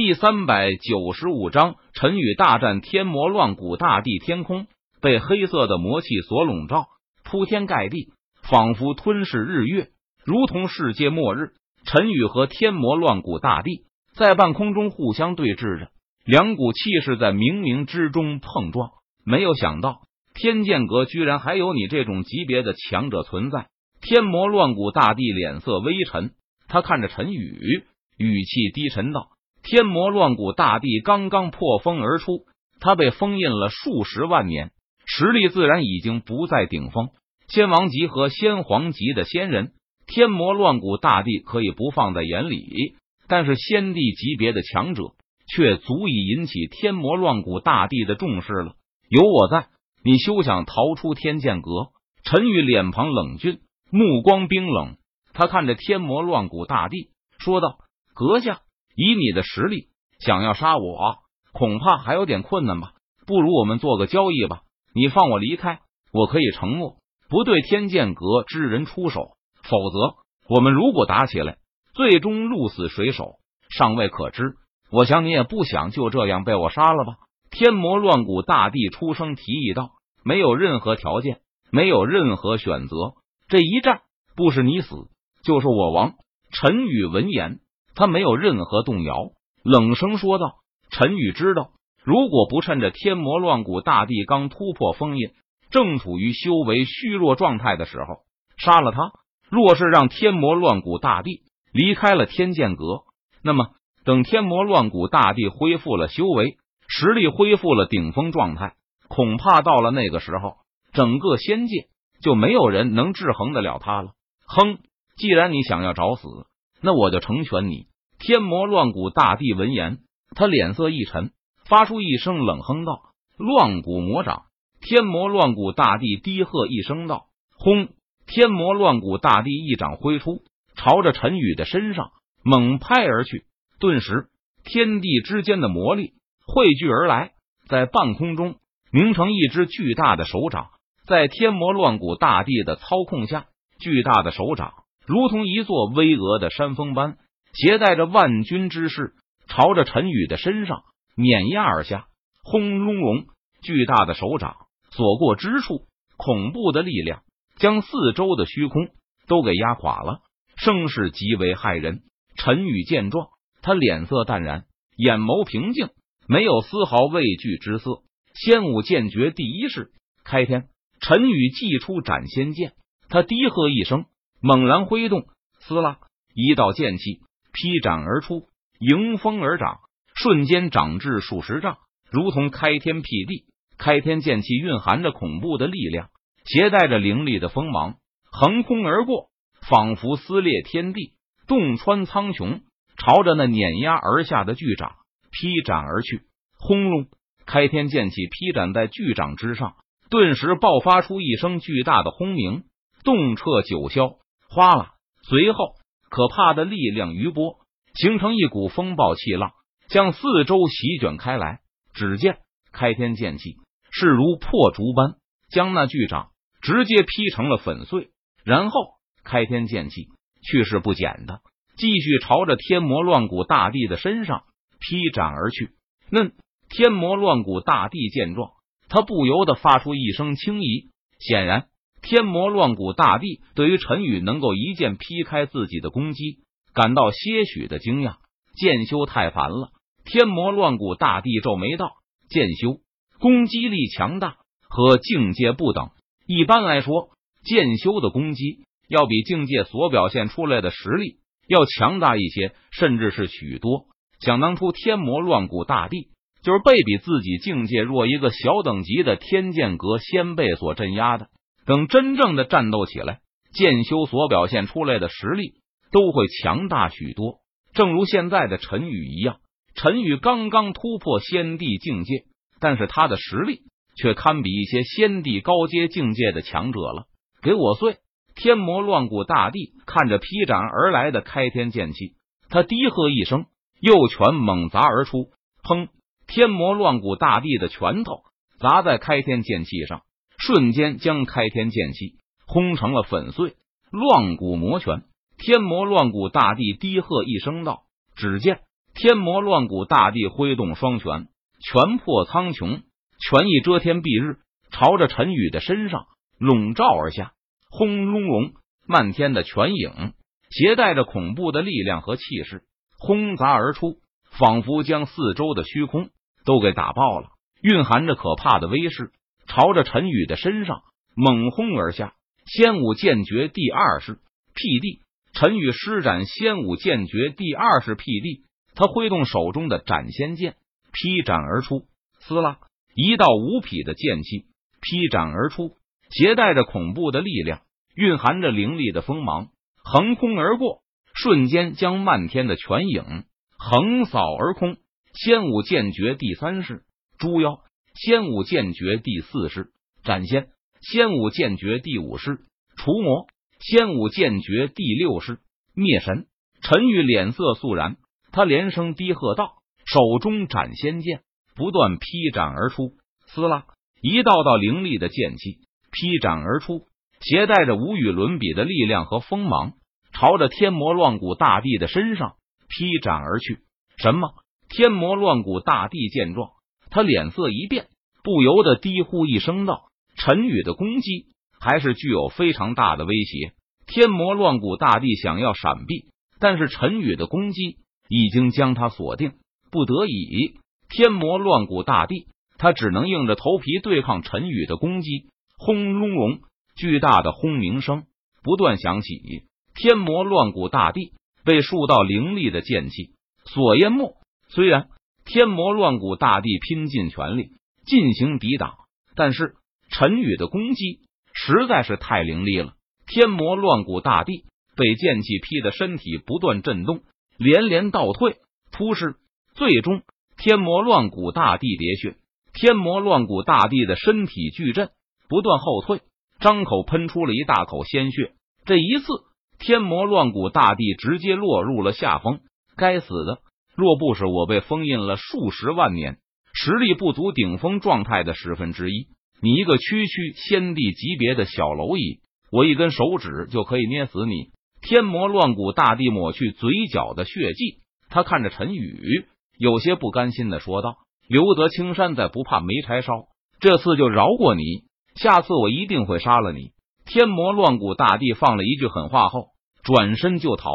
第三百九十五章，陈宇大战天魔乱谷大地。天空被黑色的魔气所笼罩，铺天盖地，仿佛吞噬日月，如同世界末日。陈宇和天魔乱谷大地在半空中互相对峙着，两股气势在冥冥之中碰撞。没有想到，天剑阁居然还有你这种级别的强者存在。天魔乱谷大帝脸色微沉，他看着陈宇，语气低沉道。天魔乱谷大帝刚刚破封而出，他被封印了数十万年，实力自然已经不在顶峰。仙王级和仙皇级的仙人，天魔乱谷大帝可以不放在眼里，但是仙帝级别的强者却足以引起天魔乱谷大帝的重视了。有我在，你休想逃出天剑阁！陈宇脸庞冷峻，目光冰冷，他看着天魔乱谷大帝说道：“阁下。”以你的实力，想要杀我，恐怕还有点困难吧。不如我们做个交易吧，你放我离开，我可以承诺不对天剑阁之人出手。否则，我们如果打起来，最终鹿死谁手尚未可知。我想你也不想就这样被我杀了吧？天魔乱谷大帝出声提议道：“没有任何条件，没有任何选择，这一战不是你死就是我亡。”陈宇闻言。他没有任何动摇，冷声说道：“陈宇知道，如果不趁着天魔乱谷大帝刚突破封印，正处于修为虚弱状态的时候杀了他，若是让天魔乱谷大帝离开了天剑阁，那么等天魔乱谷大帝恢复了修为，实力恢复了顶峰状态，恐怕到了那个时候，整个仙界就没有人能制衡得了他了。”哼，既然你想要找死。那我就成全你！天魔乱谷大帝闻言，他脸色一沉，发出一声冷哼道：“乱谷魔掌！”天魔乱谷大帝低喝一声道：“轰！”天魔乱谷大帝一掌挥出，朝着陈宇的身上猛拍而去。顿时，天地之间的魔力汇聚而来，在半空中凝成一只巨大的手掌。在天魔乱谷大帝的操控下，巨大的手掌。如同一座巍峨的山峰般，携带着万钧之势，朝着陈宇的身上碾压而下。轰隆隆，巨大的手掌所过之处，恐怖的力量将四周的虚空都给压垮了，声势极为骇人。陈宇见状，他脸色淡然，眼眸平静，没有丝毫畏惧之色。仙武剑诀第一式开天，陈宇祭出斩仙剑，他低喝一声。猛然挥动，撕拉一道剑气劈斩而出，迎风而长，瞬间长至数十丈，如同开天辟地。开天剑气蕴含着恐怖的力量，携带着凌厉的锋芒，横空而过，仿佛撕裂天地，洞穿苍穹，朝着那碾压而下的巨掌劈斩而去。轰隆！开天剑气劈斩在巨掌之上，顿时爆发出一声巨大的轰鸣，动彻九霄。哗啦！随后，可怕的力量余波形成一股风暴气浪，向四周席卷开来。只见开天剑气势如破竹般将那巨掌直接劈成了粉碎，然后开天剑气去势不减的继续朝着天魔乱谷大帝的身上劈斩而去。那天魔乱谷大帝见状，他不由得发出一声轻疑，显然。天魔乱谷大帝对于陈宇能够一剑劈开自己的攻击感到些许的惊讶。剑修太烦了！天魔乱谷大帝皱眉道：“剑修攻击力强大，和境界不等。一般来说，剑修的攻击要比境界所表现出来的实力要强大一些，甚至是许多。想当初，天魔乱谷大帝就是被比自己境界弱一个小等级的天剑阁先辈所镇压的。”等真正的战斗起来，剑修所表现出来的实力都会强大许多。正如现在的陈宇一样，陈宇刚刚突破仙帝境界，但是他的实力却堪比一些仙帝高阶境界的强者了。给我碎！天魔乱谷大帝看着劈斩而来的开天剑气，他低喝一声，右拳猛砸而出。砰！天魔乱谷大帝的拳头砸在开天剑气上。瞬间将开天剑气轰成了粉碎。乱骨魔拳，天魔乱骨大帝低喝一声道：“只见天魔乱骨大帝挥动双拳，拳破苍穹，权意遮天蔽日，朝着陈宇的身上笼罩而下。轰隆隆，漫天的拳影携带着恐怖的力量和气势轰砸而出，仿佛将四周的虚空都给打爆了，蕴含着可怕的威势，朝着陈宇的身上猛轰而下。仙武剑诀第二式辟地，陈宇施展仙武剑诀第二式辟地。他挥动手中的斩仙剑，劈斩而出。撕拉，一道无匹的剑气劈斩而出，携带着恐怖的力量，蕴含着凌厉的锋芒，横空而过，瞬间将漫天的拳影横扫而空。仙武剑诀第三式猪妖，仙武剑诀第四式斩仙，仙武剑诀第五式除魔，仙武剑诀第六式灭神。陈宇脸色肃然。他连声低喝道：“手中斩仙剑。不断劈斩而出，撕拉，一道道凌厉的剑气。劈斩而出，携带着无与伦比的力量和锋芒，朝着天魔乱谷大帝的身上。劈斩而去。什么？天魔乱谷大帝见状，他脸色一变，不由得低呼一声道：“陈宇的攻击还是具有非常大的威胁。”天魔乱谷大帝想要闪避，但是陈宇的攻击。已经将他锁定，不得已，天魔乱谷大帝他只能硬着头皮对抗陈宇的攻击。轰隆隆，巨大的轰鸣声不断响起，天魔乱谷大帝被数道凌厉的剑气所淹没。虽然天魔乱谷大帝拼尽全力进行抵挡，但是陈宇的攻击实在是太凌厉了。天魔乱谷大帝被剑气劈的身体不断震动。连连倒退，突施，最终天魔乱谷大帝喋血。天魔乱谷大帝的身体巨震，不断后退，张口喷出了一大口鲜血。这一次，天魔乱谷大帝直接落入了下风。该死的！若不是我被封印了数十万年，实力不足顶峰状态的十分之一，你一个区区先帝级别的小蝼蚁，我一根手指就可以捏死你。天魔乱谷大帝抹去嘴角的血迹，他看着陈宇，有些不甘心的说道：“留得青山在，不怕没柴烧。这次就饶过你，下次我一定会杀了你。”天魔乱谷大帝放了一句狠话后，转身就逃。